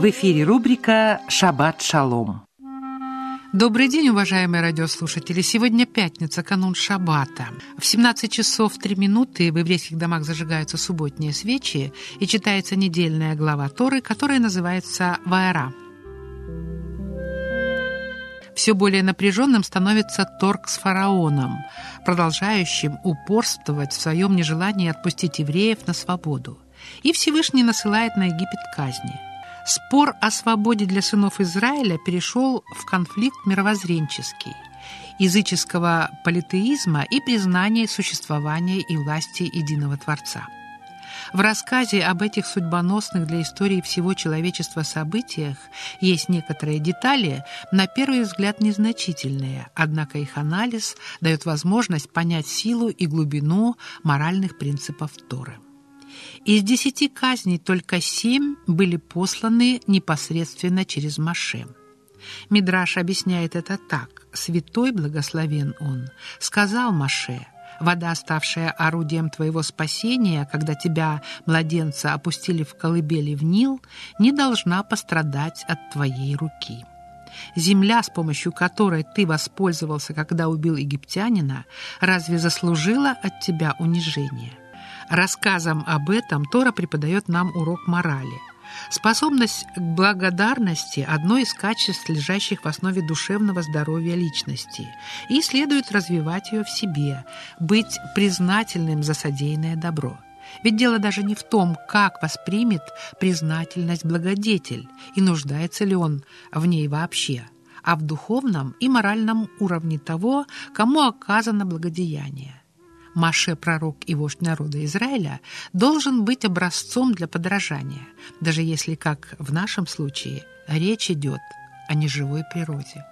В эфире рубрика «Шаббат шалом». Добрый день, уважаемые радиослушатели. Сегодня пятница, канун Шаббата. В 17 часов 3 минуты в еврейских домах зажигаются субботние свечи и читается недельная глава Торы, которая называется «Ваэра». Все более напряженным становится торг с фараоном, продолжающим упорствовать в своем нежелании отпустить евреев на свободу. И Всевышний насылает на Египет казни – Спор о свободе для сынов Израиля перешел в конфликт мировоззренческий, языческого политеизма и признания существования и власти единого Творца. В рассказе об этих судьбоносных для истории всего человечества событиях есть некоторые детали, на первый взгляд незначительные, однако их анализ дает возможность понять силу и глубину моральных принципов Торы. Из десяти казней только семь были посланы непосредственно через Маше. Мидраш объясняет это так. «Святой, благословен он, сказал Маше, вода, ставшая орудием твоего спасения, когда тебя, младенца, опустили в колыбели в Нил, не должна пострадать от твоей руки». Земля, с помощью которой ты воспользовался, когда убил египтянина, разве заслужила от тебя унижение? Рассказом об этом Тора преподает нам урок морали. Способность к благодарности – одно из качеств, лежащих в основе душевного здоровья личности, и следует развивать ее в себе, быть признательным за содеянное добро. Ведь дело даже не в том, как воспримет признательность благодетель и нуждается ли он в ней вообще, а в духовном и моральном уровне того, кому оказано благодеяние. Маше, пророк и вождь народа Израиля, должен быть образцом для подражания, даже если, как в нашем случае, речь идет о неживой природе.